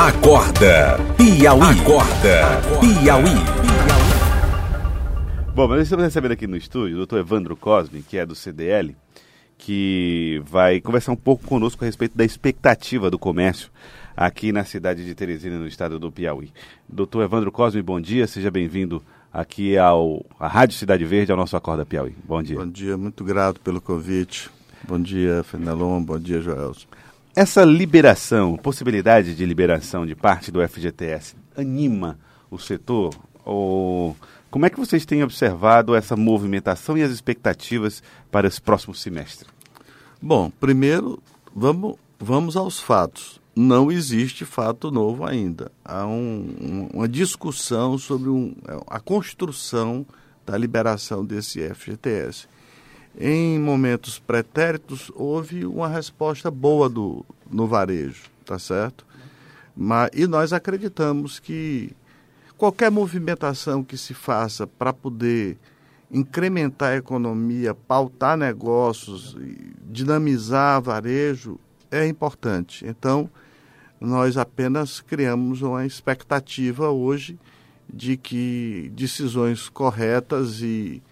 Acorda Piauí. Acorda Piauí. Bom, mas estamos recebendo aqui no estúdio o doutor Evandro Cosme, que é do CDL, que vai conversar um pouco conosco a respeito da expectativa do comércio aqui na cidade de Teresina, no estado do Piauí. Doutor Evandro Cosme, bom dia, seja bem-vindo aqui ao à Rádio Cidade Verde, ao nosso Acorda Piauí. Bom dia. Bom dia, muito grato pelo convite. Bom dia, Fenelon, bom dia, Joelson. Essa liberação, possibilidade de liberação de parte do FGTS, anima o setor? Ou como é que vocês têm observado essa movimentação e as expectativas para esse próximo semestre? Bom, primeiro, vamos, vamos aos fatos. Não existe fato novo ainda. Há um, uma discussão sobre um, a construção da liberação desse FGTS. Em momentos pretéritos, houve uma resposta boa do, no varejo, tá certo? Mas, e nós acreditamos que qualquer movimentação que se faça para poder incrementar a economia, pautar negócios, dinamizar varejo é importante. Então, nós apenas criamos uma expectativa hoje de que decisões corretas e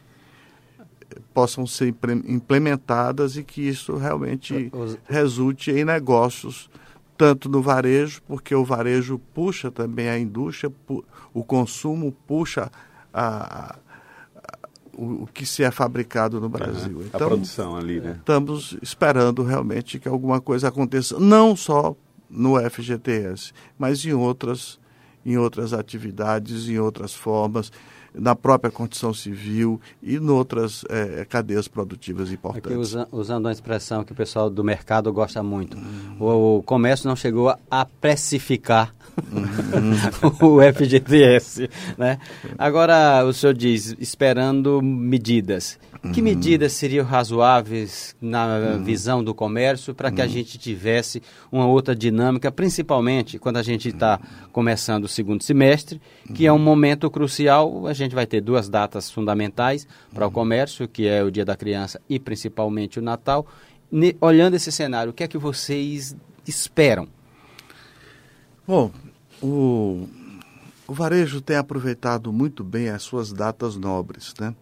possam ser implementadas e que isso realmente resulte em negócios, tanto no varejo, porque o varejo puxa também a indústria, o consumo puxa a, o, que se é fabricado no Brasil. Uhum. Então, a produção ali, né? Estamos esperando realmente que alguma coisa aconteça, não só no FGTS, mas em outras, em outras atividades, em outras formas na própria condição civil e em outras é, cadeias produtivas importantes. Aqui, usa, usando uma expressão que o pessoal do mercado gosta muito, o, o, comércio não chegou a precificar uhum. o FGTS. Né? Agora, o senhor diz, esperando medidas. Que uhum. medidas seriam razoáveis na uhum. visão do comércio para que a uhum. gente tivesse uma outra dinâmica, principalmente quando a gente está começando o segundo semestre, que é um momento crucial. A gente vai ter duas datas fundamentais para o comércio, que é o Dia da Criança e principalmente o Natal. Ne olhando esse cenário, o que é que vocês esperam? Bom, o, o varejo tem aproveitado muito bem as suas datas nobres, né?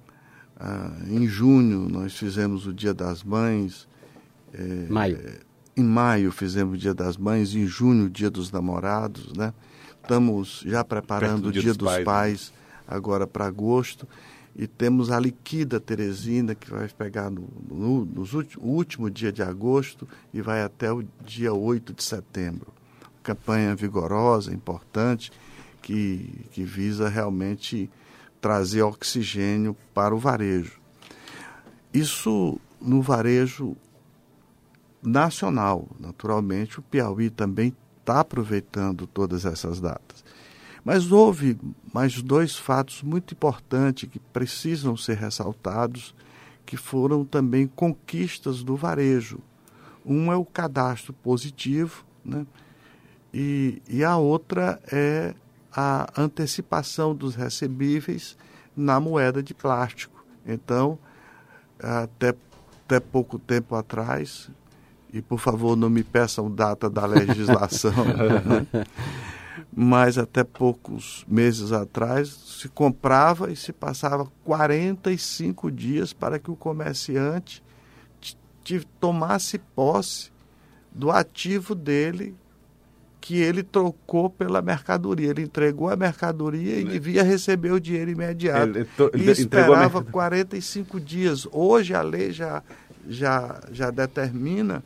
Ah, em junho nós fizemos o Dia das Mães. É, maio. Em maio fizemos o Dia das Mães, em junho o Dia dos Namorados, né? Estamos já preparando o Dia, dia dos, dos, Pais, pais né? agora para agosto. E temos a Liquida Teresina, que vai pegar no, no, no último dia de agosto e vai até o dia 8 de setembro. Campanha vigorosa, importante, que, que visa realmente trazer oxigênio para o varejo. Isso no varejo nacional. Naturalmente, o Piauí também está aproveitando todas essas datas. Mas houve mais dois fatos muito importantes que precisam ser ressaltados, que foram também conquistas do varejo. Um é o cadastro positivo, né? e, e a outra é a antecipação dos recebíveis na moeda de plástico. Então, até, até pouco tempo atrás, e por favor não me peçam data da legislação, mas até poucos meses atrás se comprava e se passava 45 dias para que o comerciante tomasse posse do ativo dele que ele trocou pela mercadoria. Ele entregou a mercadoria e devia receber o dinheiro imediato. Ele, ele, e esperava 45 dias. Hoje a lei já, já, já determina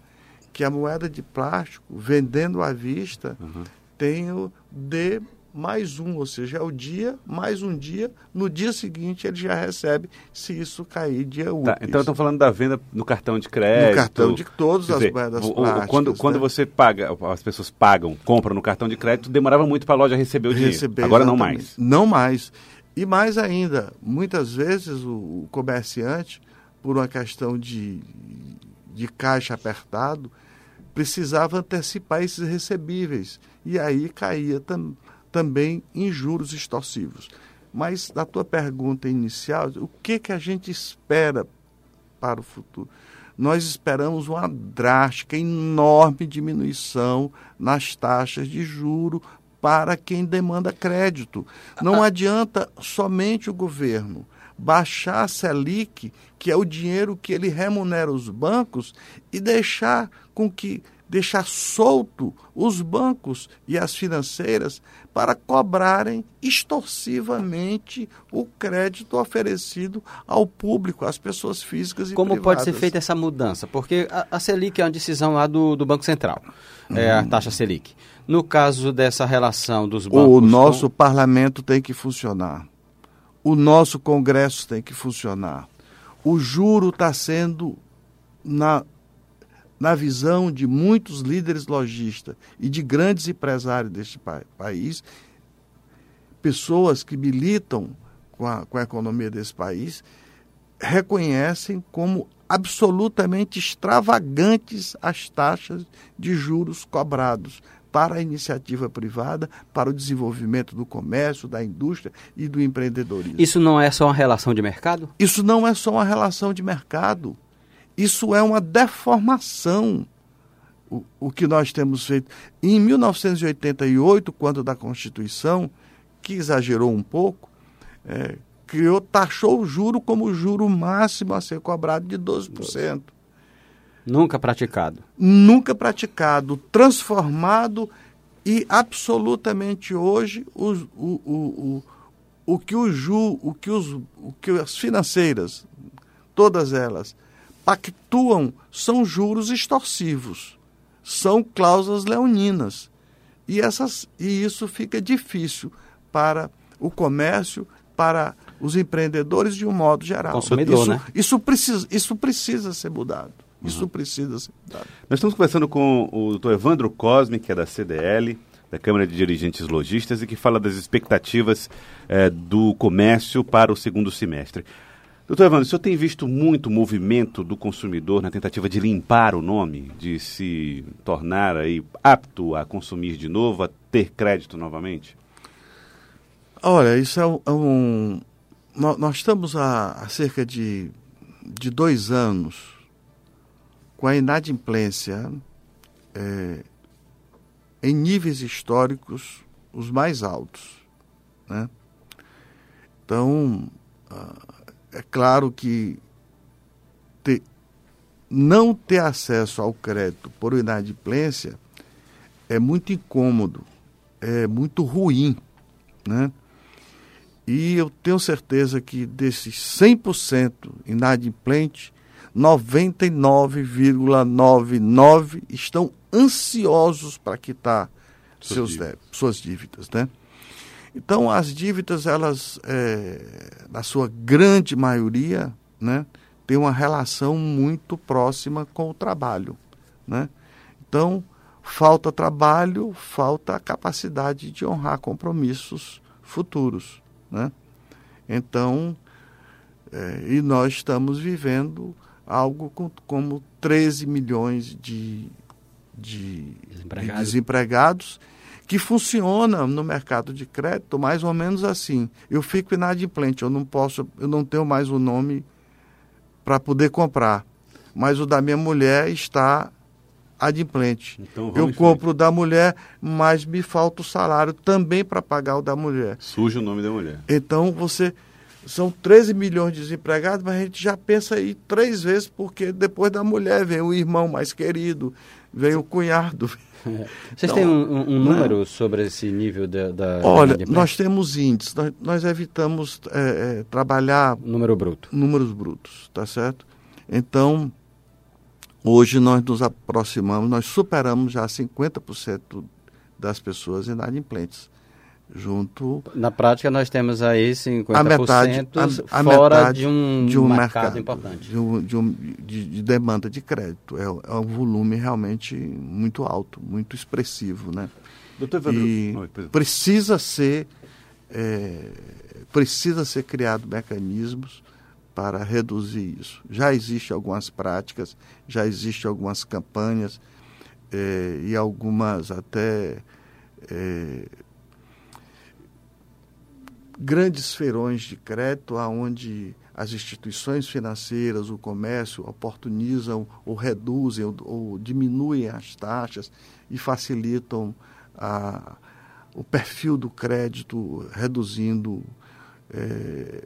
que a moeda de plástico, vendendo à vista, uhum. tem o de mais um, ou seja, é o dia, mais um dia, no dia seguinte ele já recebe, se isso cair dia útil. Tá, então estão falando da venda no cartão de crédito. No cartão de todas as dizer, moedas o, plásticas. Quando, né? quando você paga, as pessoas pagam, compram no cartão de crédito, demorava muito para a loja receber o dinheiro. Receber, Agora exatamente. não mais. Não mais. E mais ainda, muitas vezes o, o comerciante, por uma questão de, de caixa apertado, precisava antecipar esses recebíveis. E aí caía também também em juros extorsivos. Mas na tua pergunta inicial, o que, que a gente espera para o futuro? nós esperamos uma drástica, enorme diminuição nas taxas de juro para quem demanda crédito. Não adianta somente o governo baixar a Selic, que é o dinheiro que ele remunera os bancos, e deixar com que deixar solto os bancos e as financeiras para cobrarem extorsivamente o crédito oferecido ao público, às pessoas físicas e Como privadas. pode ser feita essa mudança? Porque a, a Selic é uma decisão lá do, do Banco Central, uhum. é a taxa Selic. No caso dessa relação dos bancos... O nosso com... parlamento tem que funcionar. O nosso congresso tem que funcionar. O juro está sendo, na na visão de muitos líderes lojistas e de grandes empresários deste pa país, pessoas que militam com a, com a economia desse país, reconhecem como absolutamente extravagantes as taxas de juros cobrados para a iniciativa privada, para o desenvolvimento do comércio, da indústria e do empreendedorismo. Isso não é só uma relação de mercado? Isso não é só uma relação de mercado. Isso é uma deformação, o, o que nós temos feito. Em 1988, quando da Constituição, que exagerou um pouco, é, criou, taxou o juro como o juro máximo a ser cobrado de 12%. Nunca praticado. Nunca praticado, transformado e absolutamente hoje o, o, o, o, o que o ju, o que, os, o que as financeiras, todas elas, pactuam são juros extorsivos, são cláusulas leoninas. E, essas, e isso fica difícil para o comércio, para os empreendedores de um modo geral. Consumidor, isso, né? isso, precisa, isso precisa ser mudado. Isso uhum. precisa ser mudado. Nós estamos conversando com o doutor Evandro Cosme, que é da CDL, da Câmara de Dirigentes Logistas, e que fala das expectativas eh, do comércio para o segundo semestre. Doutor Evandro, o senhor tem visto muito movimento do consumidor na tentativa de limpar o nome, de se tornar aí apto a consumir de novo, a ter crédito novamente? Olha, isso é um. É um nós estamos há, há cerca de, de dois anos com a inadimplência é, em níveis históricos os mais altos. Né? Então, é claro que ter, não ter acesso ao crédito por inadimplência é muito incômodo, é muito ruim, né? E eu tenho certeza que desses 100% inadimplentes, 99,99 estão ansiosos para quitar seus débitos, suas dívidas, né? Então, as dívidas, elas, é, na sua grande maioria, né, têm uma relação muito próxima com o trabalho. Né? Então, falta trabalho, falta a capacidade de honrar compromissos futuros. Né? Então, é, e nós estamos vivendo algo com, como 13 milhões de, de desempregados. de desempregados que funciona no mercado de crédito mais ou menos assim. Eu fico inadimplente, eu não posso, eu não tenho mais o nome para poder comprar, mas o da minha mulher está adimplente. Então, eu compro o da mulher, mas me falta o salário também para pagar o da mulher. Suja o nome da mulher. Então você são 13 milhões de desempregados, mas a gente já pensa aí três vezes, porque depois da mulher vem o irmão mais querido, vem o cunhado, Vocês então, têm um, um número sobre esse nível da. da olha, nós temos índices, nós, nós evitamos é, é, trabalhar. Número bruto. Números brutos, tá certo? Então, hoje nós nos aproximamos, nós superamos já 50% das pessoas inadimplentes junto. Na prática, nós temos aí 50% a metade, a, a fora metade de um, de um mercado, mercado importante. De, um, de, um, de, de, demanda de crédito. É, é, um volume realmente muito alto, muito expressivo. Né? Doutor Evandro, e precisa ser, é, precisa ser criado mecanismos para reduzir isso. Já existem algumas práticas, já existem algumas campanhas é, e algumas até é, grandes feirões de crédito, aonde as instituições financeiras, o comércio oportunizam ou reduzem ou, ou diminuem as taxas e facilitam a, o perfil do crédito, reduzindo é,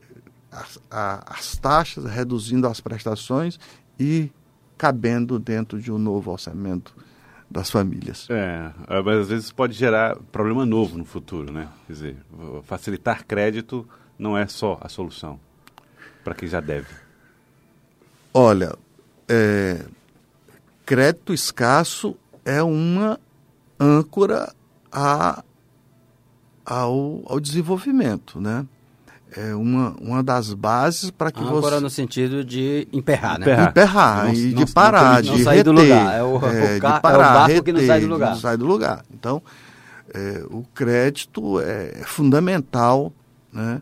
as, a, as taxas, reduzindo as prestações e cabendo dentro de um novo orçamento das famílias. É, mas às vezes pode gerar problema novo no futuro, né? Quer dizer, facilitar crédito não é só a solução para quem já deve. Olha, é, crédito escasso é uma âncora a, ao, ao desenvolvimento, né? É uma, uma das bases para que Âncora você... no sentido de emperrar, né? Emperrar, emperrar Não- e não- de parar, não de sair do reter. lugar. É o- o ca- é o de parar, barco que não reter, sai do lugar. Não sai do lugar. Então, é, o crédito é fundamental né,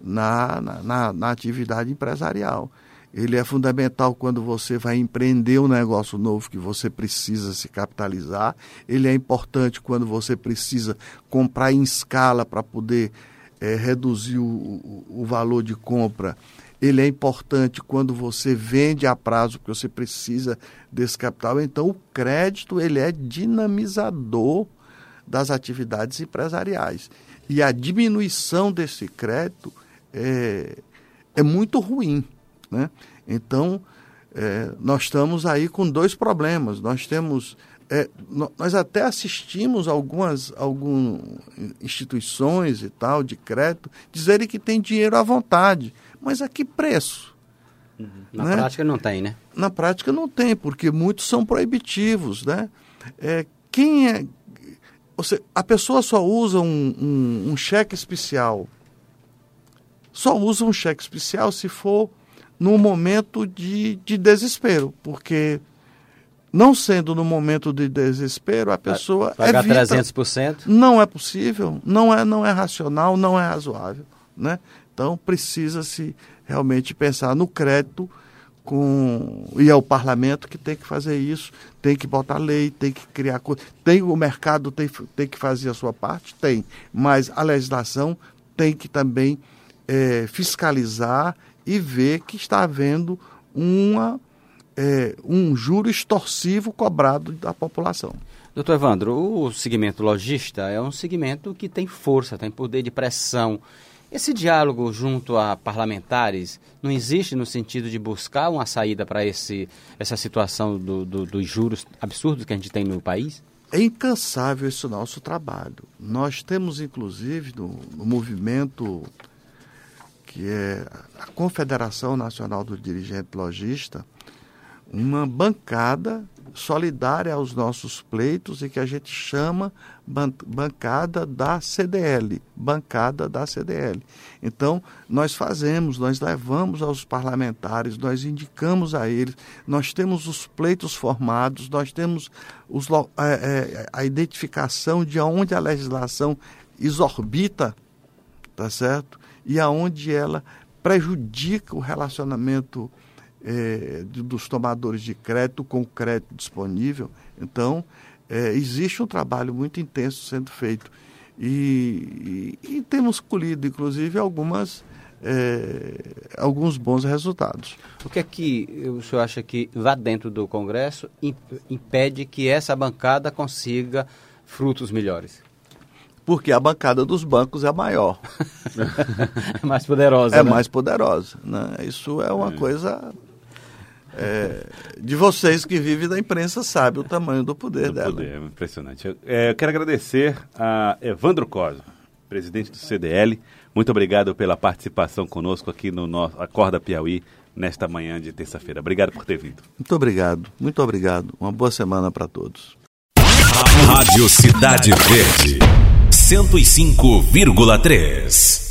na, na, na- na atividade empresarial. Ele é fundamental quando você vai empreender um negócio novo que você precisa se capitalizar. Ele é importante quando você precisa comprar em escala para poder eh, reduzir o, o- o valor de compra. Ele é importante quando você vende a prazo, porque você precisa desse capital. Então, o crédito ele é dinamizador das atividades empresariais. E a diminuição desse crédito é, é muito ruim. Né? Então, é, nós estamos aí com dois problemas. Nós temos. É, nós até assistimos algumas algum, instituições e tal de crédito dizerem que tem dinheiro à vontade. Mas a que preço? Na né? prática não tem, né? Na prática não tem, porque muitos são proibitivos, né? É, quem é... Você, a pessoa só usa um, um- um cheque especial. Só usa um cheque especial se for num momento de, de desespero, porque não sendo no momento de desespero, a pessoa Pagar evita. 300%. Não é possível, não é, não é racional, não é razoável. Né? Então precisa-se realmente pensar no crédito com e é o parlamento que tem que fazer isso, tem que botar lei, tem que criar. Tem o mercado tem, tem que fazer a sua parte, tem, mas a legislação tem que também eh, fiscalizar e ver que está havendo uma eh, um juro extorsivo cobrado da população. Doutor Evandro, o segmento lojista é um segmento que tem força, tem poder de pressão. Esse diálogo junto a parlamentares não existe no sentido de buscar uma saída para essa situação do- do- dos juros absurdos que a gente tem no país? É incansável esse nosso trabalho. Nós temos, inclusive, no, no movimento que é a Confederação Nacional do Dirigente Logista, uma bancada solidária aos nossos pleitos e que a gente chama ban- bancada da CDL, bancada da CDL. Então, nós fazemos, nós levamos aos parlamentares, nós indicamos a eles, nós temos os pleitos formados, nós temos os é, é, a identificação de onde a legislação exorbita, tá certo? E aonde ela prejudica o relacionamento eh, dos tomadores de crédito com crédito disponível. Então, eh, existe um trabalho muito intenso sendo feito. E, e- e temos colhido, inclusive, algumas, eh, alguns bons resultados. O que é que o senhor acha que lá dentro do Congresso imp- impede que essa bancada consiga frutos melhores? Porque a bancada dos bancos é maior, É mais poderosa, é né? mais poderosa. Né? Isso é uma coisa eh, de vocês que vivem da imprensa sabem o tamanho do poder do dela. poder, é impressionante. Eu, é, eu quero agradecer a Evandro Cosmo, presidente do CDL. Muito obrigado pela participação conosco aqui no nosso Acorda Piauí nesta manhã de terça-feira. Obrigado por ter vindo. Muito obrigado, muito obrigado. Uma boa semana para todos. Rádio Cidade Verde, 105,3.